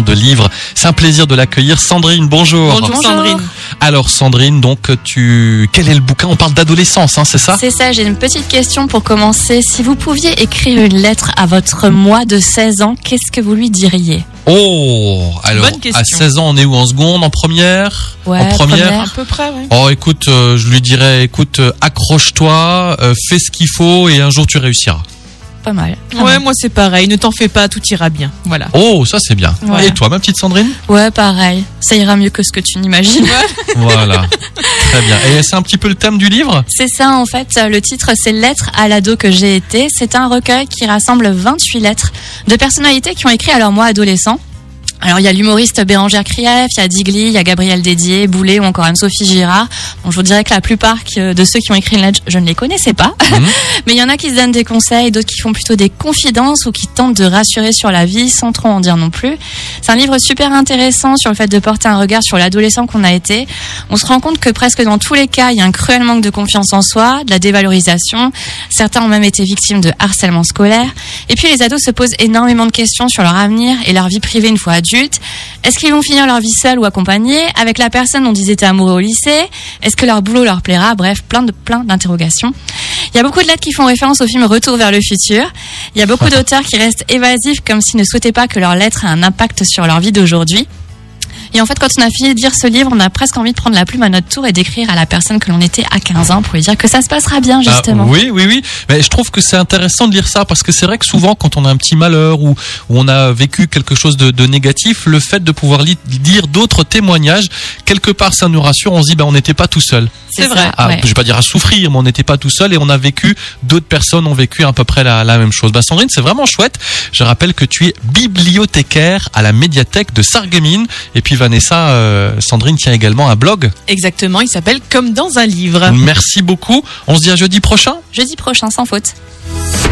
de livres. C'est un plaisir de l'accueillir. Sandrine, bonjour. Bonjour, Sandrine. Alors Sandrine, donc tu, quel est le bouquin? On parle d'adolescence, hein, c'est ça? C'est ça, j'ai une petite question pour commencer. Si vous pouviez écrire une lettre à votre moi de 16 ans, qu'est-ce que vous lui diriez? Oh, alors Bonne question. à 16 ans, on est où? En seconde, en première? Ouais, En première, première. À peu près, ouais. Oh, écoute, euh, je lui dirais, écoute, euh, accroche-toi, euh, fais ce qu'il faut et un jour tu réussiras. Pas mal. pas Ouais, moi c'est pareil. Ne t'en fais pas, tout ira bien. Voilà. Oh, ça c'est bien. Ouais. Et toi, ma petite Sandrine Ouais, pareil. Ça ira mieux que ce que tu n'imagines. Voilà, très bien. Et c'est un petit peu le thème du livre C'est ça en fait, le titre c'est Lettres à l'ado que j'ai été. C'est un recueil qui rassemble 28 lettres de personnalités qui ont écrit à leur moi adolescent. Alors il y a l'humoriste Bérangère Krief, il y a Digli, il y a Gabriel Dédier, Boulet ou encore Anne-Sophie Girard. Bon, je vous dirais que la plupart que- de ceux qui ont écrit une lettre, je ne les connaissais pas. Mhm. Mais il y en a qui se donnent des conseils, d'autres qui font plutôt des confidences ou qui tentent de rassurer sur la vie sans trop en dire non plus. C'est un livre super intéressant sur le fait de porter un regard sur l'adolescent qu'on a été. On se rend compte que presque dans tous les cas, il y a un cruel manque de confiance en soi, de la dévalorisation. Certains ont même été victimes de harcèlement scolaire. Et puis les ados se posent énormément de questions sur leur avenir et leur vie privée une fois adultes. Est-ce qu'ils vont finir leur vie seuls ou accompagnés avec la personne dont ils étaient amoureux au lycée? Est-ce que leur boulot leur plaira? Bref, plein de plein d'interrogations. Il y a beaucoup de lettres qui font référence au film Retour vers le futur. Il y a beaucoup d'auteurs qui restent évasifs comme s'ils ne souhaitaient pas que leur lettre ait un impact sur leur vie d'aujourd'hui. Et en fait, quand on a fini de lire ce livre, on a presque envie de prendre la plume à notre tour et d'écrire à la personne que l'on était à 15 ans pour lui dire que ça se passera bien, justement. Ah, oui, oui, oui. Mais je trouve que c'est intéressant de lire ça parce que c'est vrai que souvent, quand on a un petit malheur ou, ou on a vécu quelque chose de, de négatif, le fait de pouvoir li- lire d'autres témoignages, quelque part, ça nous rassure. On se dit, ben, on n'était pas tout seul. C'est vrai. Ah, ouais. Je vais pas dire à souffrir, mais on n'était pas tout seul et on a vécu, d'autres personnes ont vécu à peu près la, la même chose. Bah, Sandrine, c'est vraiment chouette. Je rappelle que tu es bibliothécaire à la médiathèque de Sarreguemines. Et puis Vanessa, euh, Sandrine tient également un blog. Exactement. Il s'appelle Comme dans un livre. Merci beaucoup. On se dit à jeudi prochain. Jeudi prochain, sans faute.